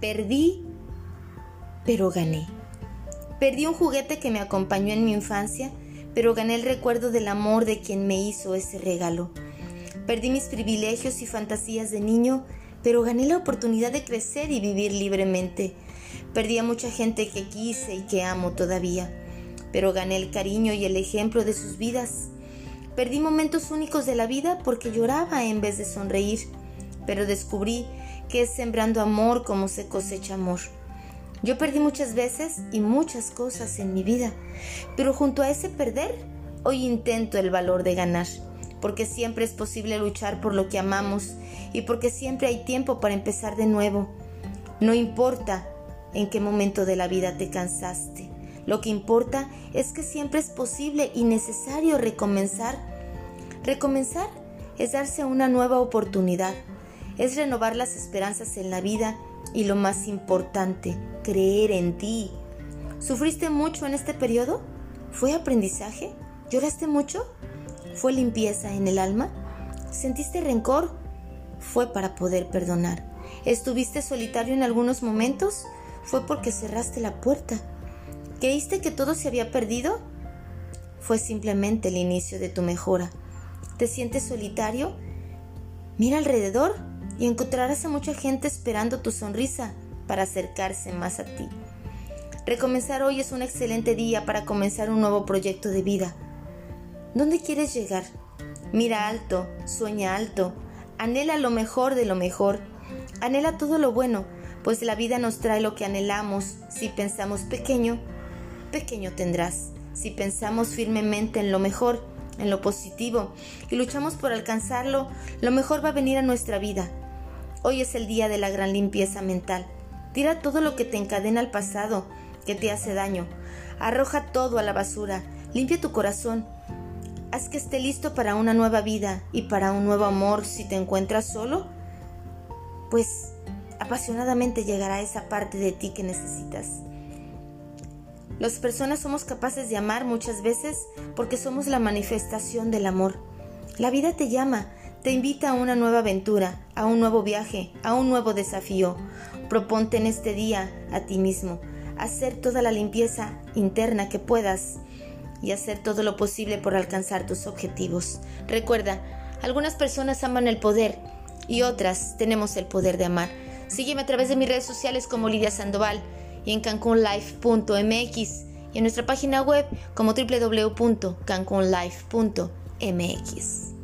Perdí, pero gané. Perdí un juguete que me acompañó en mi infancia, pero gané el recuerdo del amor de quien me hizo ese regalo. Perdí mis privilegios y fantasías de niño, pero gané la oportunidad de crecer y vivir libremente. Perdí a mucha gente que quise y que amo todavía, pero gané el cariño y el ejemplo de sus vidas. Perdí momentos únicos de la vida porque lloraba en vez de sonreír, pero descubrí que es sembrando amor como se cosecha amor. Yo perdí muchas veces y muchas cosas en mi vida, pero junto a ese perder, hoy intento el valor de ganar, porque siempre es posible luchar por lo que amamos y porque siempre hay tiempo para empezar de nuevo. No importa en qué momento de la vida te cansaste, lo que importa es que siempre es posible y necesario recomenzar. Recomenzar es darse una nueva oportunidad, es renovar las esperanzas en la vida y lo más importante, creer en ti. ¿Sufriste mucho en este periodo? ¿Fue aprendizaje? ¿Lloraste mucho? ¿Fue limpieza en el alma? ¿Sentiste rencor? Fue para poder perdonar. ¿Estuviste solitario en algunos momentos? Fue porque cerraste la puerta. ¿Creíste que todo se había perdido? Fue simplemente el inicio de tu mejora. ¿Te sientes solitario? Mira alrededor y encontrarás a mucha gente esperando tu sonrisa para acercarse más a ti. Recomenzar hoy es un excelente día para comenzar un nuevo proyecto de vida. ¿Dónde quieres llegar? Mira alto, sueña alto, anhela lo mejor de lo mejor, anhela todo lo bueno, pues la vida nos trae lo que anhelamos. Si pensamos pequeño, pequeño tendrás. Si pensamos firmemente en lo mejor, en lo positivo, y luchamos por alcanzarlo, lo mejor va a venir a nuestra vida. Hoy es el día de la gran limpieza mental. Tira todo lo que te encadena al pasado, que te hace daño. Arroja todo a la basura. Limpia tu corazón. Haz que esté listo para una nueva vida y para un nuevo amor si te encuentras solo. Pues apasionadamente llegará esa parte de ti que necesitas. Las personas somos capaces de amar muchas veces porque somos la manifestación del amor. La vida te llama, te invita a una nueva aventura, a un nuevo viaje, a un nuevo desafío. Proponte en este día a ti mismo hacer toda la limpieza interna que puedas y hacer todo lo posible por alcanzar tus objetivos. Recuerda, algunas personas aman el poder y otras tenemos el poder de amar. Sígueme a través de mis redes sociales como Lidia Sandoval y en cancunlife.mx y en nuestra página web como www.cancunlife.mx.